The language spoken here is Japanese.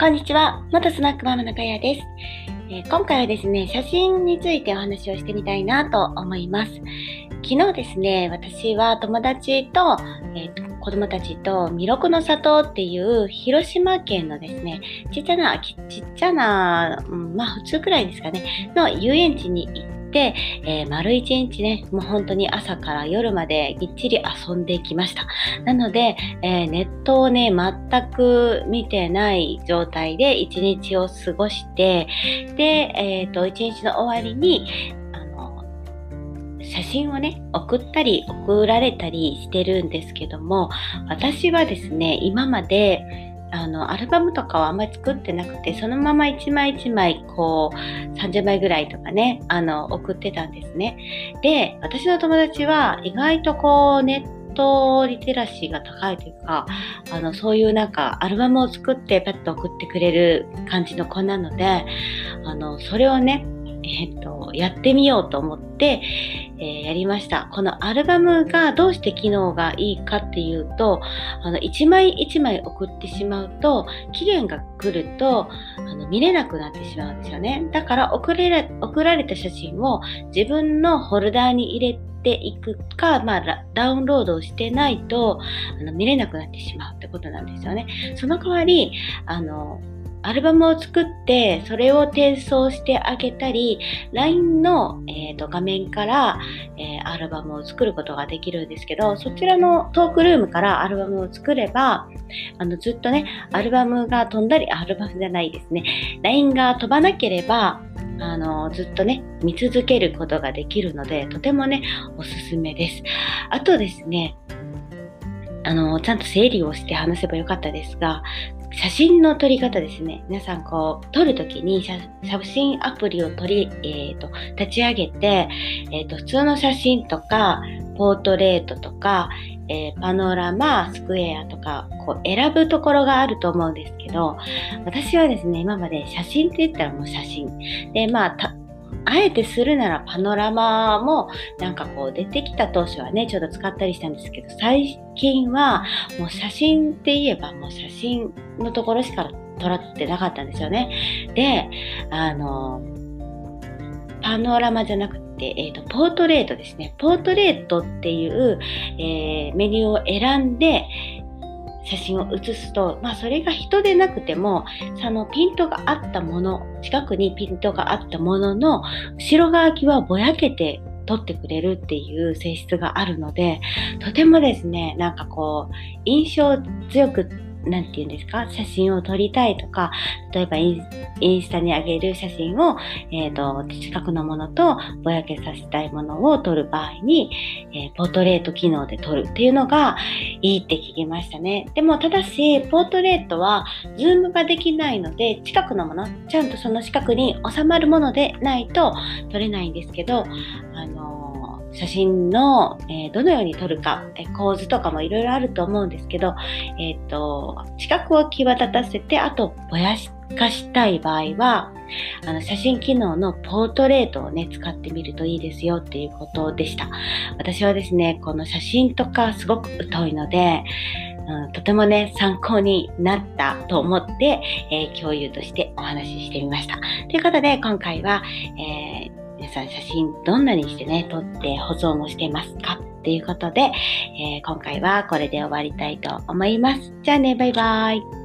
こんにちは。元スナックママのかやです、えー、今回はですね、写真についてお話をしてみたいなと思います。昨日ですね、私は友達と、えー、子供たちと弥勒の里っていう広島県のですね、ちっちゃな、ちっちゃな、うん、まあ普通くらいですかね、の遊園地に行って、えー、丸一日ね、もう本当に朝から夜までぎっちり遊んできました。なので、えー、ネットをね、全く見てない状態で一日を過ごして、で、えっ、ー、と、一日の終わりに、写真をね、送ったり送られたりしてるんですけども、私はですね、今まであの、アルバムとかはあんまり作ってなくて、そのまま一枚一枚、こう、30枚ぐらいとかね、あの、送ってたんですね。で、私の友達は意外とこう、ネットリテラシーが高いというか、あの、そういうなんか、アルバムを作ってパッと送ってくれる感じの子なので、あの、それをね、えっ、と、やってみようと思って、えー、やりました。このアルバムがどうして機能がいいかっていうと、あの、一枚一枚送ってしまうと、期限が来ると、あの、見れなくなってしまうんですよね。だから送れ、送られた写真を自分のホルダーに入れていくか、まあ、ダウンロードをしてないとあの見れなくなってしまうってことなんですよね。その代わり、あの、アルバムを作ってそれを転送してあげたり LINE の、えーと、画面から、えー、アルバムを作ることができるんですけどそちらのトークルームからアルバムを作ればあのずっとねアルバムが飛んだりアルバムじゃないですね LINE が飛ばなければあのずっとね見続けることができるのでとてもねおすすめです。あとですねあの、ちゃんと整理をして話せばよかったですが、写真の撮り方ですね。皆さんこう、撮るときに写真アプリを取り、えっ、ー、と、立ち上げて、えっ、ー、と、普通の写真とか、ポートレートとか、えー、パノラマ、スクエアとか、こう選ぶところがあると思うんですけど、私はですね、今まで写真って言ったらもう写真。で、まあ、あえてするならパノラマもなんかこう出てきた当初はね、ちょっと使ったりしたんですけど、最近はもう写真って言えばもう写真のところしか撮らってなかったんですよね。で、あの、パノラマじゃなくて、えっ、ー、と、ポートレートですね。ポートレートっていう、えー、メニューを選んで、写真を写すと、まあそれが人でなくても、そのピントがあったもの、近くにピントがあったものの、後ろ側はぼやけて撮ってくれるっていう性質があるので、とてもですね、なんかこう、印象強くんて言うんですか、写真を撮りたいとか、例えばインスタに上げる写真を、えっ、ー、と、近くのものとぼやけさせたいものを撮る場合に、えー、ポートレート機能で撮るっていうのがいいって聞きましたね。でも、ただし、ポートレートはズームができないので、近くのもの、ちゃんとその近くに収まるものでないと撮れないんですけど、あの写真の、えー、どのように撮るか、え構図とかもいろいろあると思うんですけど、えっ、ー、と、近くを際立たせて、あと、ぼやかしたい場合は、あの、写真機能のポートレートをね、使ってみるといいですよっていうことでした。私はですね、この写真とかすごく疎いので、うん、とてもね、参考になったと思って、えー、共有としてお話ししてみました。ということで、今回は、えさん写真どんなにしてね、撮って保存をしてますか？っていうことで、えー、今回はこれで終わりたいと思います。じゃあね、バイバーイ。